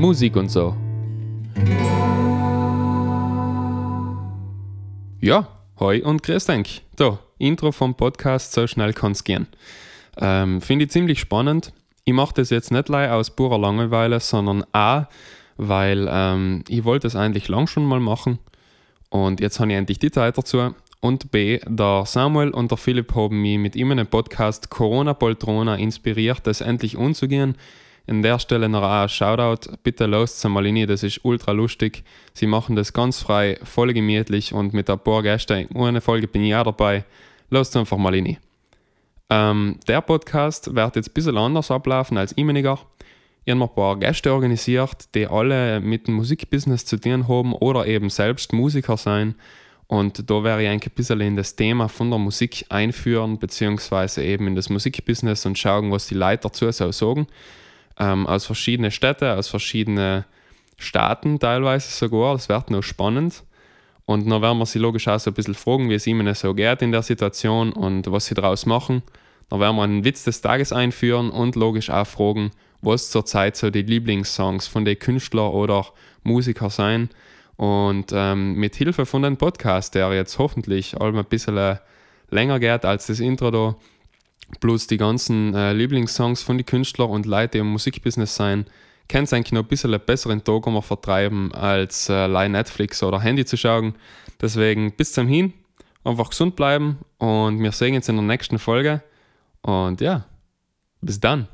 Musik und so. Ja, hoi und grüß dich. Da, Intro vom Podcast So schnell kann's gehen. Ähm, Finde ich ziemlich spannend. Ich mache das jetzt nicht leider aus purer Langeweile, sondern A, weil ähm, ich wollte es eigentlich lang schon mal machen und jetzt habe ich endlich die Zeit dazu. Und B, der Samuel und der Philipp haben mich mit ihm in einem Podcast Corona Poltrona inspiriert, das endlich umzugehen. An der Stelle noch ein Shoutout, bitte lost mal rein, das ist ultra lustig. Sie machen das ganz frei, voll gemütlich und mit ein paar Gästen. Eine Folge bin ich auch dabei. Lost einfach mal rein. Ähm, der Podcast wird jetzt ein bisschen anders ablaufen als imeniger. Ich habe ein paar Gäste organisiert, die alle mit dem Musikbusiness zu tun haben oder eben selbst Musiker sein. Und da werde ich ein bisschen in das Thema von der Musik einführen, beziehungsweise eben in das Musikbusiness und schauen, was die Leute dazu so sagen. Ähm, aus verschiedenen Städten, aus verschiedenen Staaten teilweise sogar. Das wird noch spannend. Und dann werden wir sie logisch auch so ein bisschen fragen, wie es ihnen so geht in der Situation und was sie daraus machen. Dann werden wir einen Witz des Tages einführen und logisch auch fragen, was zurzeit so die Lieblingssongs von den Künstlern oder Musiker sein. Und ähm, mit Hilfe von dem Podcast, der jetzt hoffentlich ein bisschen länger geht als das Intro da, plus die ganzen äh, Lieblingssongs von den Künstlern und Leute, die im Musikbusiness sein, kann es eigentlich noch ein bisschen einen besseren Tag vertreiben, als äh, Netflix oder Handy zu schauen. Deswegen bis zum Hin, einfach gesund bleiben und wir sehen uns in der nächsten Folge. Und ja, bis dann.